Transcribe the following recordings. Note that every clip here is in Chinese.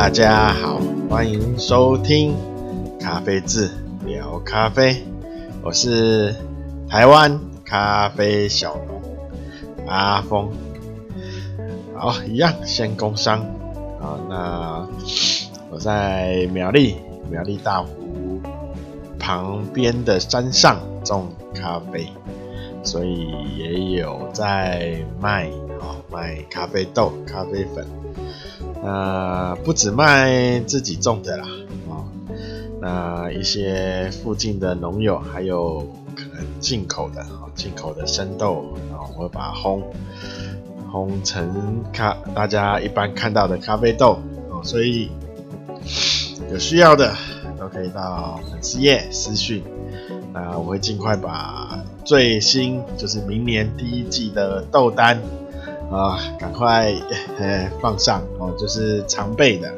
大家好，欢迎收听咖啡志聊咖啡，我是台湾咖啡小农阿峰。好，一样先工商啊，那我在苗栗苗栗大湖旁边的山上种咖啡，所以也有在卖啊卖咖啡豆、咖啡粉。呃，不只卖自己种的啦，哦，那一些附近的农友还有可能进口的，哦，进口的生豆，然后我会把它烘，烘成咖，大家一般看到的咖啡豆，哦，所以有需要的都可以到粉丝页私讯，那我会尽快把最新，就是明年第一季的豆单。啊，赶快呃放上哦，就是常备的，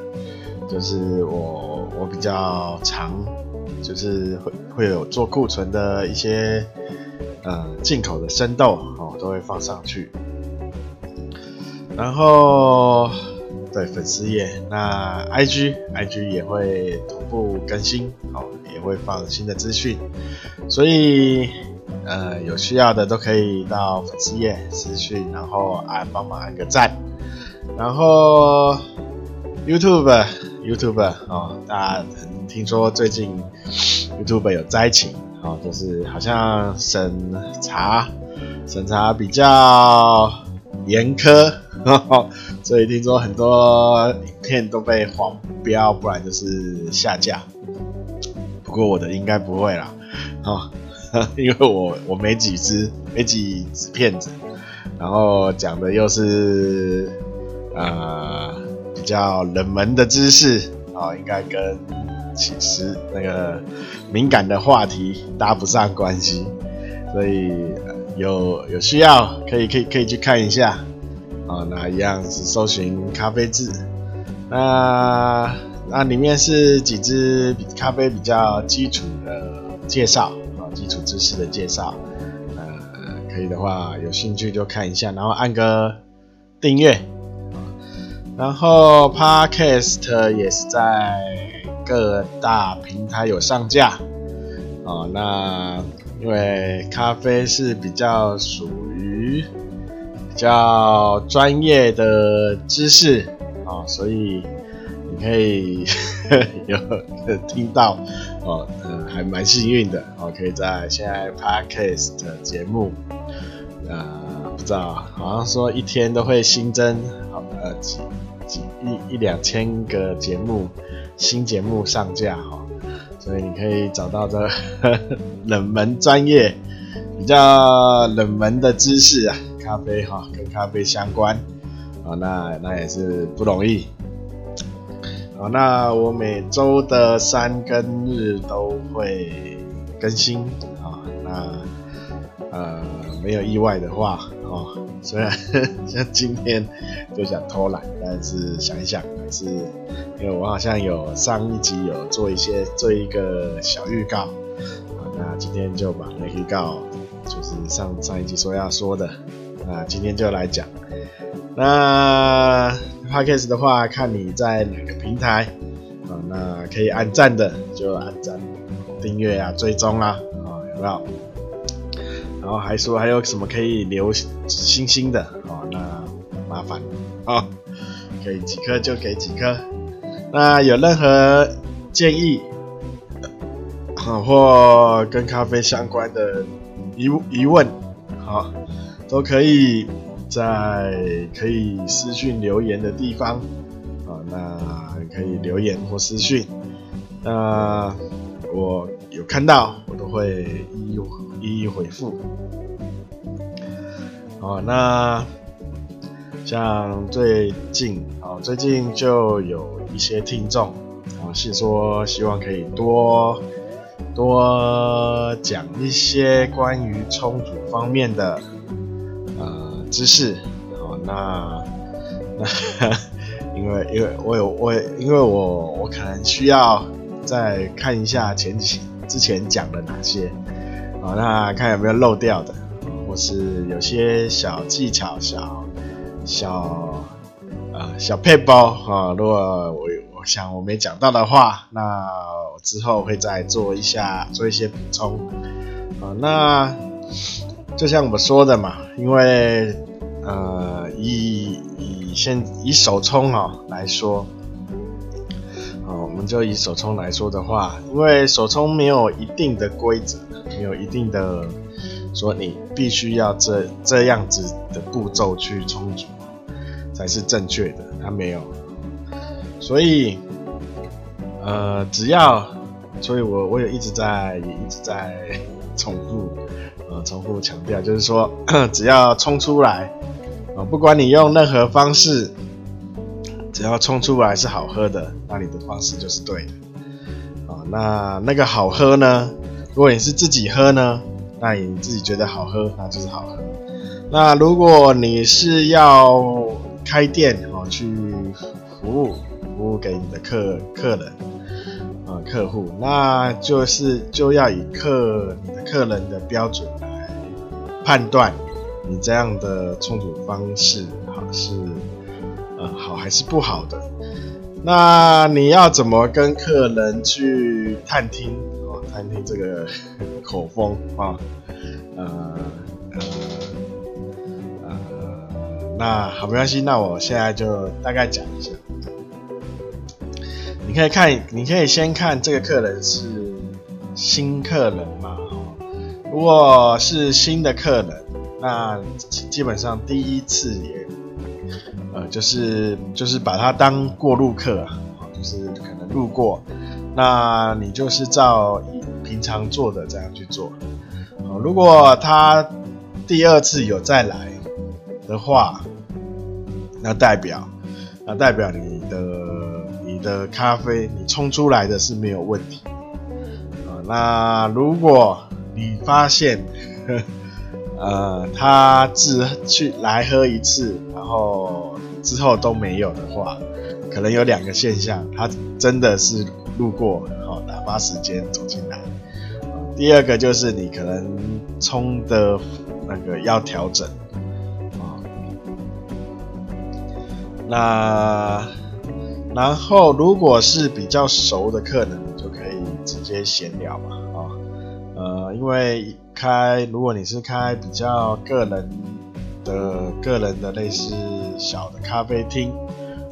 就是我我比较常，就是会会有做库存的一些呃进口的生豆哦，都会放上去。然后对粉丝页，那 IG IG 也会同步更新哦，也会放新的资讯，所以。呃，有需要的都可以到粉丝页私讯，然后按帮忙按个赞，然后 YouTube YouTube 哦，大家可能听说最近 YouTube 有灾情哦，就是好像审查审查比较严苛，呵呵，所以听说很多影片都被黄标，不然就是下架。不过我的应该不会啦，哦。因为我我没几支没几支片子，然后讲的又是呃比较冷门的知识啊、应该跟其实那个敏感的话题搭不上关系，所以、有有需要可以可以可以去看一下啊、那一样是搜寻咖啡志，那那里面是几支咖啡比较基础的介绍。基础知识的介绍，呃，可以的话有兴趣就看一下，然后按个订阅，然后 Podcast 也是在各大平台有上架，哦，那因为咖啡是比较属于比较专业的知识啊，所以你。可以 有听到哦，呃，还蛮幸运的哦，可以在现在 Podcast 节目，呃，不知道，好像说一天都会新增好呃几几一一两千个节目新节目上架哈，所以你可以找到这 冷门专业比较冷门的知识啊，咖啡哈，跟咖啡相关啊，那那也是不容易。好，那我每周的三更日都会更新啊。那呃，没有意外的话哦，虽然像今天就想偷懒，但是想一想还是，因为我好像有上一集有做一些做一个小预告啊，那今天就把那预告就是上上一集说要说的，那今天就来讲。那 Podcast 的话，看你在哪个平台啊？那可以按赞的就按赞、订阅啊、追踪啦啊，有没有？然后还说还有什么可以留星星的啊？那麻烦啊，给几颗就给几颗。那有任何建议啊，或跟咖啡相关的疑疑问，好，都可以。在可以私讯留言的地方啊，那可以留言或私讯，那我有看到，我都会一一一一回复。好，那像最近啊，最近就有一些听众啊，是说希望可以多多讲一些关于冲煮方面的。知识，好，那那因为因为我有我因为我我可能需要再看一下前几之前讲的哪些，好，那看有没有漏掉的，或是有些小技巧、小小呃小配包啊，如果我我想我没讲到的话，那我之后会再做一下做一些补充啊。那就像我说的嘛，因为呃以以现以手冲啊来说。啊我们就以手冲来说的话，因为手冲没有一定的规则，没有一定的说你必须要这这样子的步骤去冲煮才是正确的，它没有。所以，呃，只要，所以我我也一直在也一直在重复，重复强调，就是说，只要冲出来，啊，不管你用任何方式。只要冲出来是好喝的，那你的方式就是对的。啊，那那个好喝呢？如果你是自己喝呢，那你自己觉得好喝，那就是好喝。那如果你是要开店哦，去服务服务给你的客客人啊客户，那就是就要以客你的客人的标准来判断你这样的冲煮方式好是呃。好还是不好的？那你要怎么跟客人去探听哦？探听这个 口风啊？呃呃呃，那好，没关系。那我现在就大概讲一下。你可以看，你可以先看这个客人是新客人吗？如果是新的客人，那基本上第一次也。呃，就是就是把它当过路客啊，就是可能路过，那你就是照平常做的这样去做。如果他第二次有再来的话，那代表那代表你的你的咖啡你冲出来的是没有问题。那如果你发现，呃，他只去来喝一次，然后。之后都没有的话，可能有两个现象，他真的是路过，好打发时间走进来。第二个就是你可能冲的那个要调整啊。那然后如果是比较熟的客人，就可以直接闲聊嘛啊。呃，因为开如果你是开比较个人的个人的类似。小的咖啡厅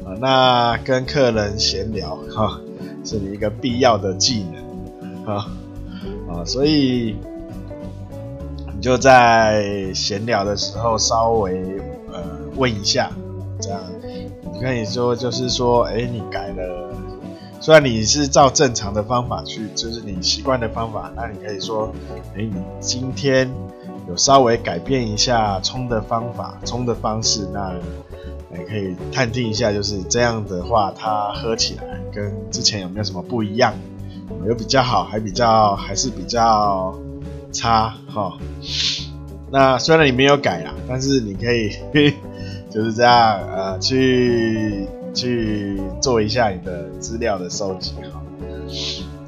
啊，那跟客人闲聊哈，是你一个必要的技能啊啊，所以你就在闲聊的时候稍微呃问一下，这样你可以说就是说，哎，你改了，虽然你是照正常的方法去，就是你习惯的方法，那你可以说，哎，你今天有稍微改变一下冲的方法、冲的方式，那。也可以探听一下，就是这样的话，它喝起来跟之前有没有什么不一样？有比较好，还比较还是比较差哈？那虽然你没有改啦，但是你可以 就是这样呃，去去做一下你的资料的收集哈。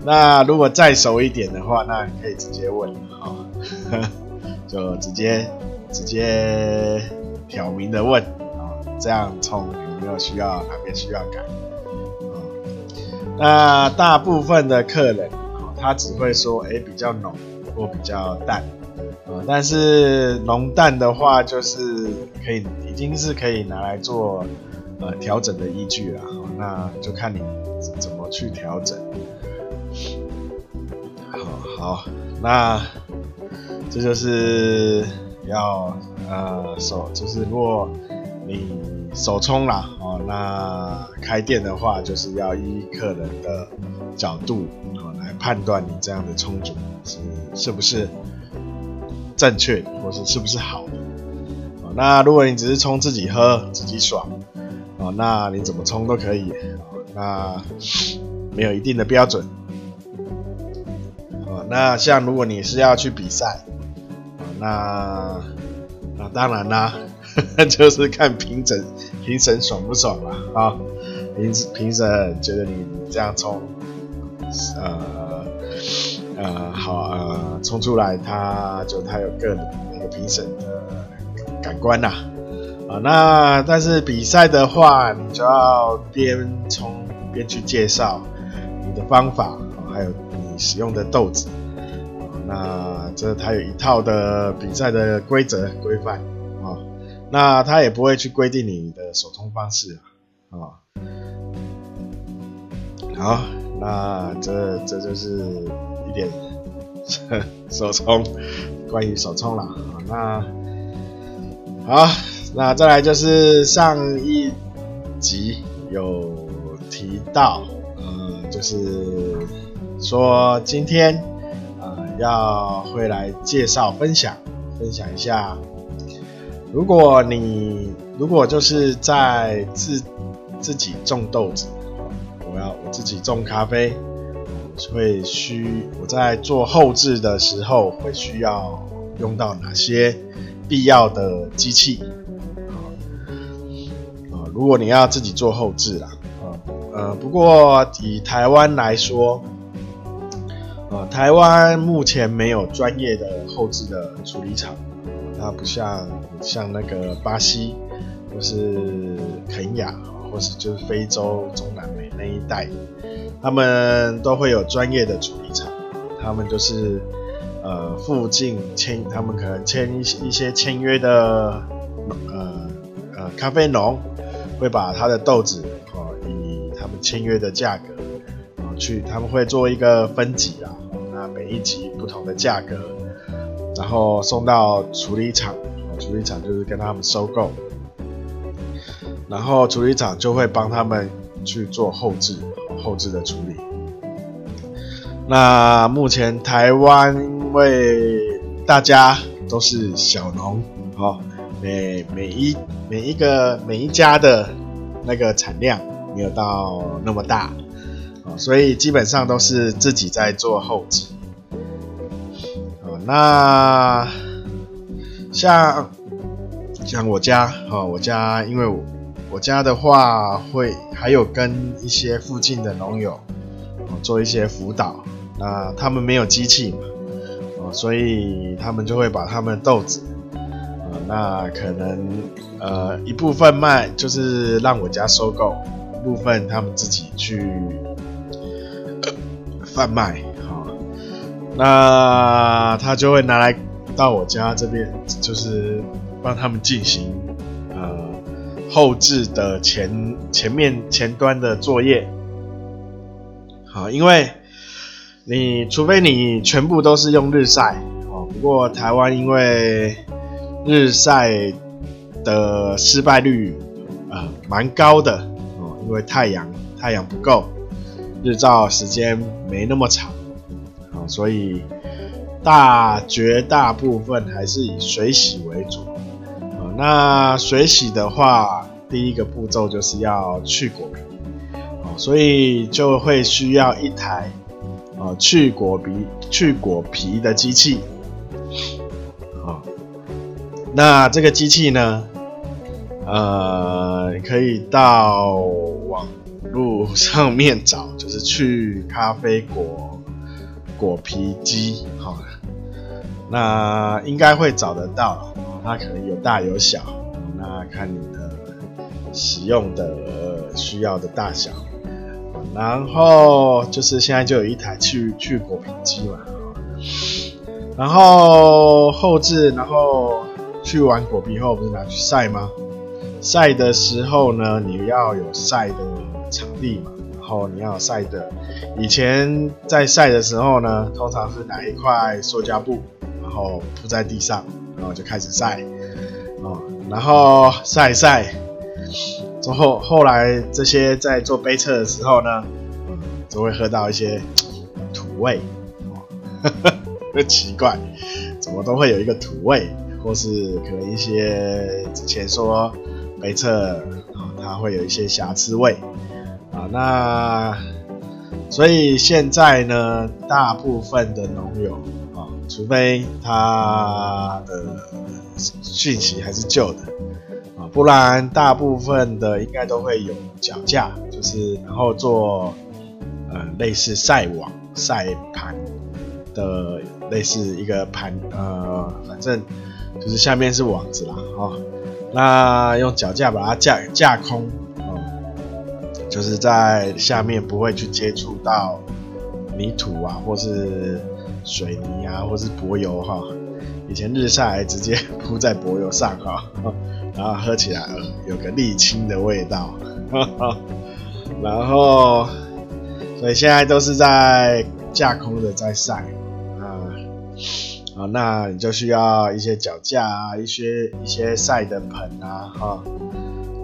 那如果再熟一点的话，那你可以直接问哈，就直接直接挑明的问。这样冲有没有需要哪边需要改？那大部分的客人，他只会说，哎，比较浓或比较淡，哦，但是浓淡的话，就是可以已经是可以拿来做呃调整的依据了，哦，那就看你怎么去调整。好，好，那这就是要呃手，就是如果。你手冲啦，哦，那开店的话，就是要依客人的角度哦来判断你这样的冲煮是是不是正确，或是是不是好的。哦，那如果你只是冲自己喝，自己爽，哦，那你怎么冲都可以，那没有一定的标准。哦，那像如果你是要去比赛，那那当然啦。就是看评审，评审爽不爽啦啊！评评审觉得你这样冲，呃呃好呃冲出来，他就他有个人那个评审的感官呐啊，啊，那但是比赛的话，你就要边冲边去介绍你的方法，还有你使用的豆子。那这它有一套的比赛的规则规范啊，那它也不会去规定你的手冲方式啊。好，那这这就是一点 手冲，关于手冲啦。那好，那再来就是上一集有提到，呃，就是说今天呃。要会来介绍分享，分享一下。如果你如果就是在自自己种豆子，我要我自己种咖啡，会需我在做后制的时候会需要用到哪些必要的机器？如果你要自己做后置啦，呃，不过以台湾来说。呃，台湾目前没有专业的后置的处理厂，它不像像那个巴西或是肯亚，或是就是非洲中南美那一带，他们都会有专业的处理厂，他们就是呃附近签，他们可能签一些一些签约的呃呃咖啡农，会把他的豆子哦以他们签约的价格啊去，他们会做一个分级啊。每一级不同的价格，然后送到处理厂，处理厂就是跟他们收购，然后处理厂就会帮他们去做后置，后置的处理。那目前台湾因为大家都是小农，哦，每每一每一个每一家的那个产量没有到那么大，所以基本上都是自己在做后制。那像像我家哈，我家因为我我家的话会还有跟一些附近的农友做一些辅导，那他们没有机器嘛，哦，所以他们就会把他们的豆子，那可能呃一部分卖就是让我家收购，部分他们自己去贩卖。好那他就会拿来到我家这边，就是帮他们进行呃后置的前前面前端的作业。好，因为你除非你全部都是用日晒哦，不过台湾因为日晒的失败率啊蛮高的哦，因为太阳太阳不够，日照时间没那么长。啊所以大绝大部分还是以水洗为主啊。那水洗的话，第一个步骤就是要去果皮，所以就会需要一台去果皮去果皮的机器。那这个机器呢，呃，可以到网路上面找，就是去咖啡果。果皮机，好，那应该会找得到，它可能有大有小，那看你的使用的需要的大小，然后就是现在就有一台去去果皮机嘛，然后后置，然后去完果皮后不是拿去晒吗？晒的时候呢，你要有晒的场地嘛。然后你要晒的，以前在晒的时候呢，通常是拿一块塑胶布，然后铺在地上，然后就开始晒，哦，然后晒一晒，之后后来这些在做杯测的时候呢，就会喝到一些 土味，哦，呵呵，奇怪，怎么都会有一个土味，或是可能一些之前说杯测，啊，它会有一些瑕疵位。啊，那所以现在呢，大部分的农友啊，除非他的讯息还是旧的啊，不然大部分的应该都会有脚架，就是然后做呃类似晒网、晒盘的类似一个盘呃，反正就是下面是网子啦，啊，那用脚架把它架架空，哦，就是在下面不会去接触到泥土啊，或是水泥啊，或是柏油哈。以前日晒直接铺在柏油上哈，然后喝起来有个沥青的味道，然后所以现在都是在架空的在晒啊。啊，那你就需要一些脚架啊，一些一些晒的盆啊，哈，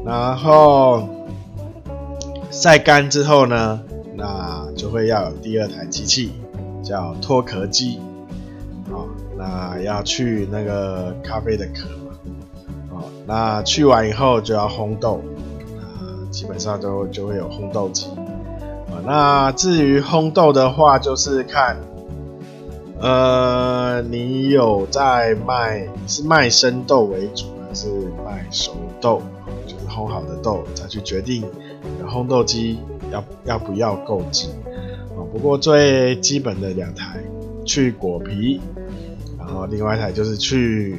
然后晒干之后呢，那就会要有第二台机器，叫脱壳机，啊，那要去那个咖啡的壳嘛，啊，那去完以后就要烘豆，啊，基本上都就会有烘豆机，啊，那至于烘豆的话，就是看。呃，你有在卖，你是卖生豆为主，还是卖熟豆？就是烘好的豆，再去决定烘豆机要要不要购置。不过最基本的两台，去果皮，然后另外一台就是去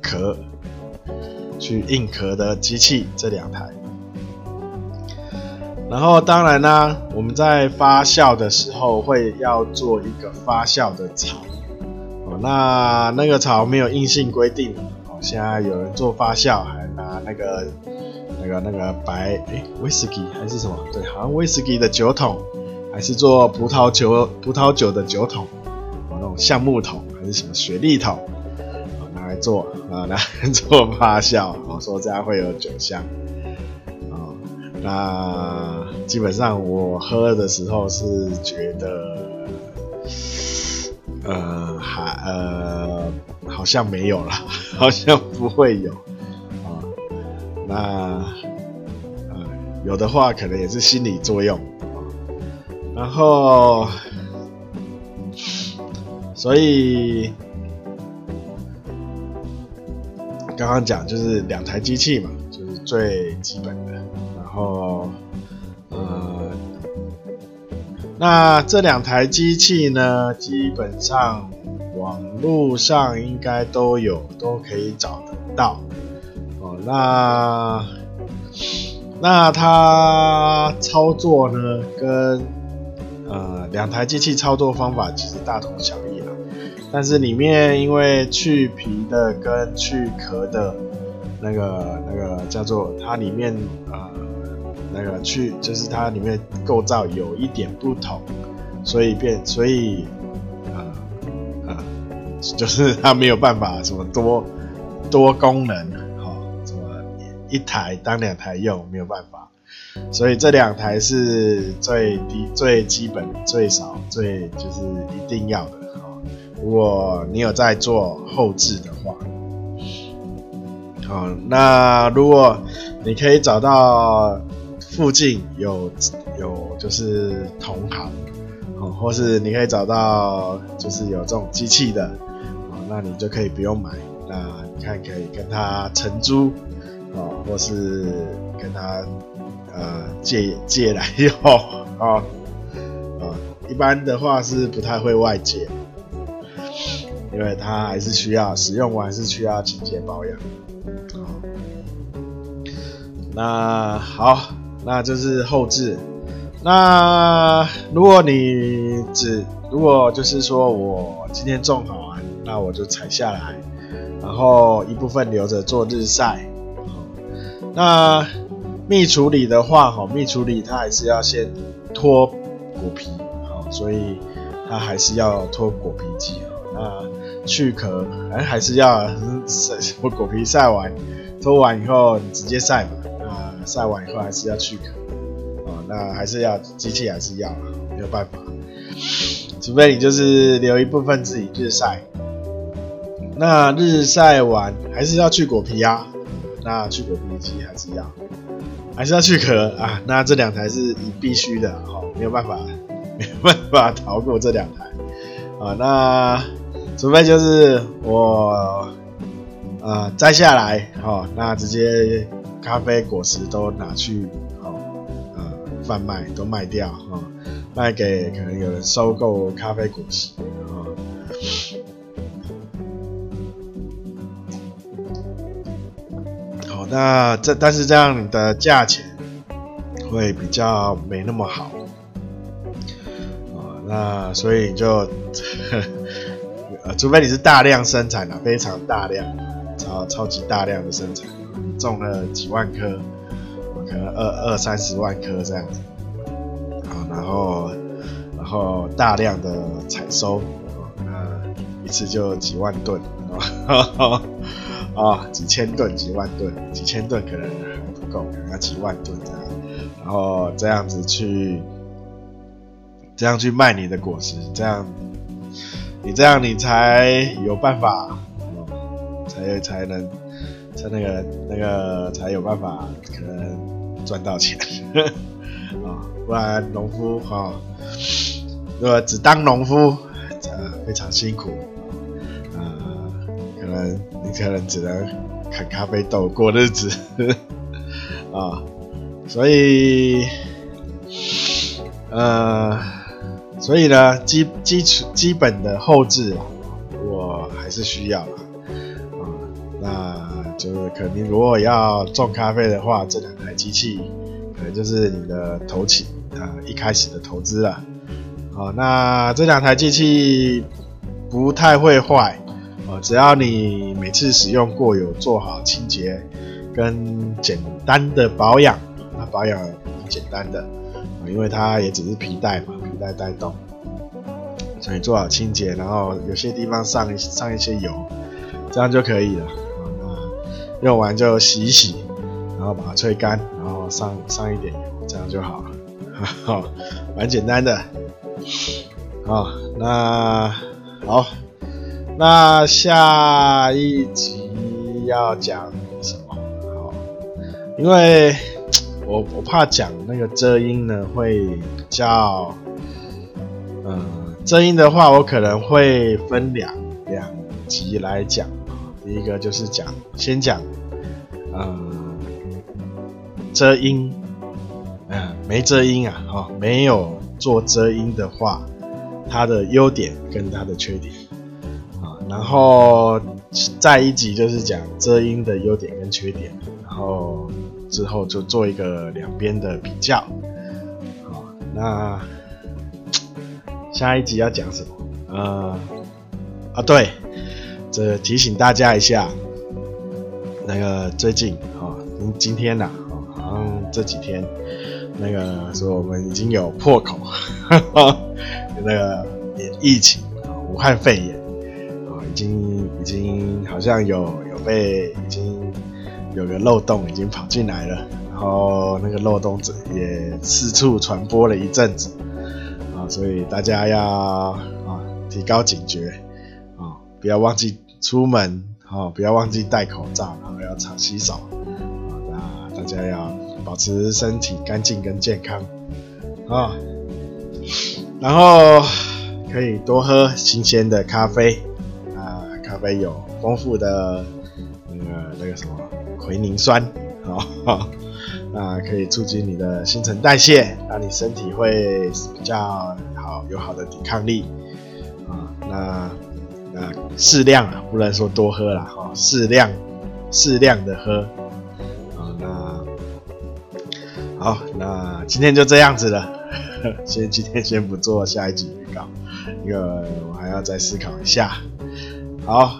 壳、去硬壳的机器，这两台。然后当然呢，我们在发酵的时候会要做一个发酵的槽，哦，那那个槽没有硬性规定，哦，现在有人做发酵还拿那个那个那个白哎威士忌还是什么？对，好像威士忌的酒桶，还是做葡萄酒葡萄酒的酒桶，哦，那种橡木桶还是什么雪莉桶，拿来做啊，拿来做发酵，哦，说这样会有酒香。那基本上我喝的时候是觉得，呃，还呃好像没有了，好像不会有啊。那呃有的话可能也是心理作用啊。然后，所以刚刚讲就是两台机器嘛，就是最基本的。然后，呃，那这两台机器呢，基本上网络上应该都有，都可以找得到。哦，那那它操作呢，跟呃两台机器操作方法其实大同小异啦。但是里面因为去皮的跟去壳的那个那个叫做它里面。呃那个去就是它里面构造有一点不同，所以变所以啊啊、就是它没有办法什么多多功能，哈、什么一台当两台用没有办法，所以这两台是最低最基本最少最就是一定要的，哈、如果你有在做后置的话，好、那如果你可以找到。附近有有就是同行，哦，或是你可以找到就是有这种机器的，哦，那你就可以不用买，那你看可以跟他承租，哦，或是跟他呃借借来用，哦，哦，一般的话是不太会外借，因为它还是需要使用完是需要清洁保养，哦，那好。那就是后置。那如果你只如果就是说我今天种好啊，那我就采下来，然后一部分留着做日晒。那蜜处理的话，哈，蜜处理它还是要先脱果皮，好，所以它还是要脱果皮机。那去壳，哎，还是要晒，我果皮晒完，脱完以后你直接晒嘛。晒完以后还是要去壳，哦，那还是要机器还是要，没有办法，除非你就是留一部分自己日晒，那日晒完还是要去果皮啊，那去果皮机还是要，还是要去壳。啊，那这两台是必须的，好，没有办法，没有办法逃过这两台，啊，那除非就是我，呃，摘下来，好，那直接。咖啡果实都拿去，哦，呃，贩卖都卖掉，哦，卖给可能有人收购咖啡果实，哦，那这但是这样的价钱会比较没那么好。啊，那所以你就 呃，除非你是大量生产的，非常大量，超超级大量的生产，种了几万颗，可能二二三十万颗这样子，啊，然后然后大量的采收，那一次就几万吨，啊。啊，几千吨、几万吨、几千吨可能还不够，可能要几万吨这样，然后这样子去，这样去卖你的果实，这样，你这样你才有办法，嗯、才才能，才那个那个才有办法可能赚到钱，啊，不然农夫哈，如果只当农夫，呃，非常辛苦。啊可能你可能只能啃咖啡豆过日子 啊，所以呃，所以呢，基基础基本的后置我还是需要啦，就是可能如果要种咖啡的话，这两台机器可能就是你的头期啊一开始的投资了，好，那这两台机器不太会坏哦。只要你每次使用过，有做好清洁跟简单的保养，那保养很简单的，因为它也只是皮带嘛，皮带带动，所以做好清洁，然后有些地方上上一些油，这样就可以了。用完就洗一洗，然后把它吹干，然后上上一点油，这样就好了，好，蛮简单的。好，那好。那下一集要讲什么？好，因为我我怕讲那个遮阴呢，会比较，嗯，遮阴的话，我可能会分两两集来讲。一个就是讲，先讲，嗯，遮阴，嗯，没遮阴啊，哦，没有做遮阴的话，它的优点跟它的缺点。啊然后再一集就是讲遮阴的优点跟缺点，然后之后就做一个两边的比较。好，那下一集要讲什么？呃，啊对，这提醒大家一下，那个最近啊，今今天呐，啊，好像这几天那个说我们已经有破口，呵 呵那个疫情啊，武汉肺炎啊。已经已经好像有有被已经有个漏洞已经跑进来了，然后那个漏洞也四处传播了一阵子啊，所以大家要啊提高警觉，不要忘记出门啊，不要忘记戴口罩，然后要常洗手啊，那大家要保持身体干净跟健康啊，然后可以多喝新鲜的咖啡。啊咖啡有丰富的那个那个什么奎宁酸，好，那可以促进你的新陈代谢，让你身体会比较好，有好的抵抗力啊。那那适量啊，不能说多喝了，哈，适量适量的喝啊。那好，那今天就这样子了，先今天先不做下一集预告，因为我还要再思考一下。好，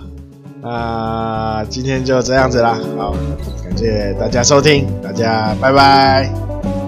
那今天就这样子啦。好，感谢大家收听，大家拜拜。